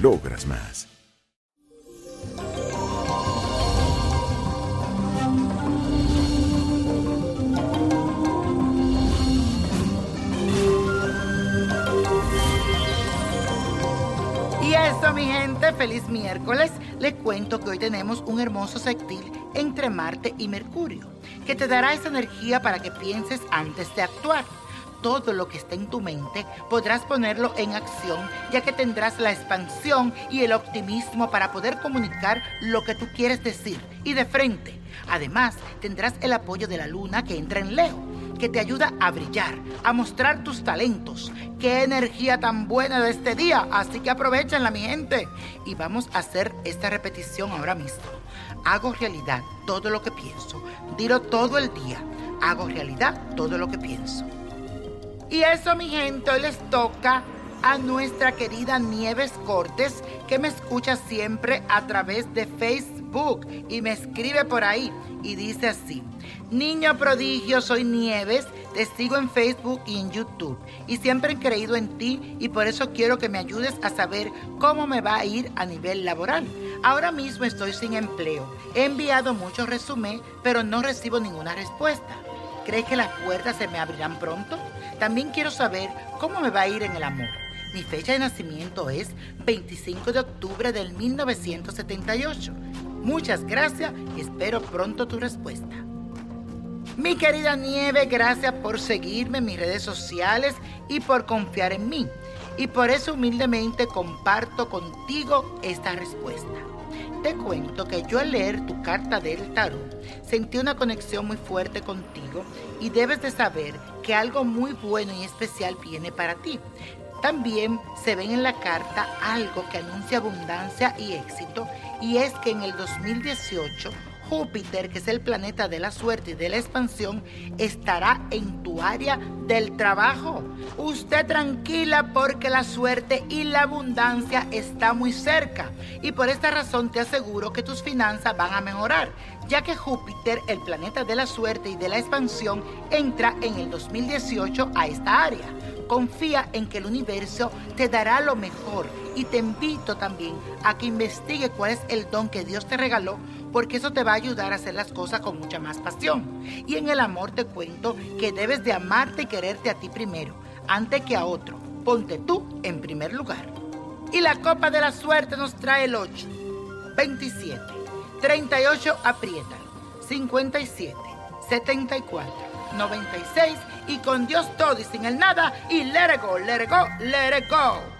logras más. Y eso, mi gente, feliz miércoles. Les cuento que hoy tenemos un hermoso sextil entre Marte y Mercurio, que te dará esa energía para que pienses antes de actuar todo lo que está en tu mente, podrás ponerlo en acción, ya que tendrás la expansión y el optimismo para poder comunicar lo que tú quieres decir y de frente. Además, tendrás el apoyo de la luna que entra en Leo, que te ayuda a brillar, a mostrar tus talentos. Qué energía tan buena de este día, así que aprovechenla mi gente. Y vamos a hacer esta repetición ahora mismo. Hago realidad todo lo que pienso. Dilo todo el día. Hago realidad todo lo que pienso. Y eso, mi gente, hoy les toca a nuestra querida Nieves Cortes, que me escucha siempre a través de Facebook y me escribe por ahí y dice así. Niño prodigio, soy Nieves, te sigo en Facebook y en YouTube y siempre he creído en ti y por eso quiero que me ayudes a saber cómo me va a ir a nivel laboral. Ahora mismo estoy sin empleo. He enviado muchos resúmenes, pero no recibo ninguna respuesta. ¿Crees que las puertas se me abrirán pronto? También quiero saber cómo me va a ir en el amor. Mi fecha de nacimiento es 25 de octubre del 1978. Muchas gracias y espero pronto tu respuesta. Mi querida Nieve, gracias por seguirme en mis redes sociales y por confiar en mí. Y por eso humildemente comparto contigo esta respuesta. Te cuento que yo al leer tu carta del tarot sentí una conexión muy fuerte contigo y debes de saber que algo muy bueno y especial viene para ti. También se ve en la carta algo que anuncia abundancia y éxito y es que en el 2018 Júpiter, que es el planeta de la suerte y de la expansión, estará en tu área del trabajo. Usted tranquila porque la suerte y la abundancia está muy cerca. Y por esta razón te aseguro que tus finanzas van a mejorar, ya que Júpiter, el planeta de la suerte y de la expansión, entra en el 2018 a esta área. Confía en que el universo te dará lo mejor y te invito también a que investigue cuál es el don que Dios te regaló porque eso te va a ayudar a hacer las cosas con mucha más pasión. Y en el amor te cuento que debes de amarte y quererte a ti primero, antes que a otro. Ponte tú en primer lugar. Y la copa de la suerte nos trae el 8, 27, 38, apriétalo, 57, 74, 96 y con Dios todo y sin el nada y let it go, let it go, let it go.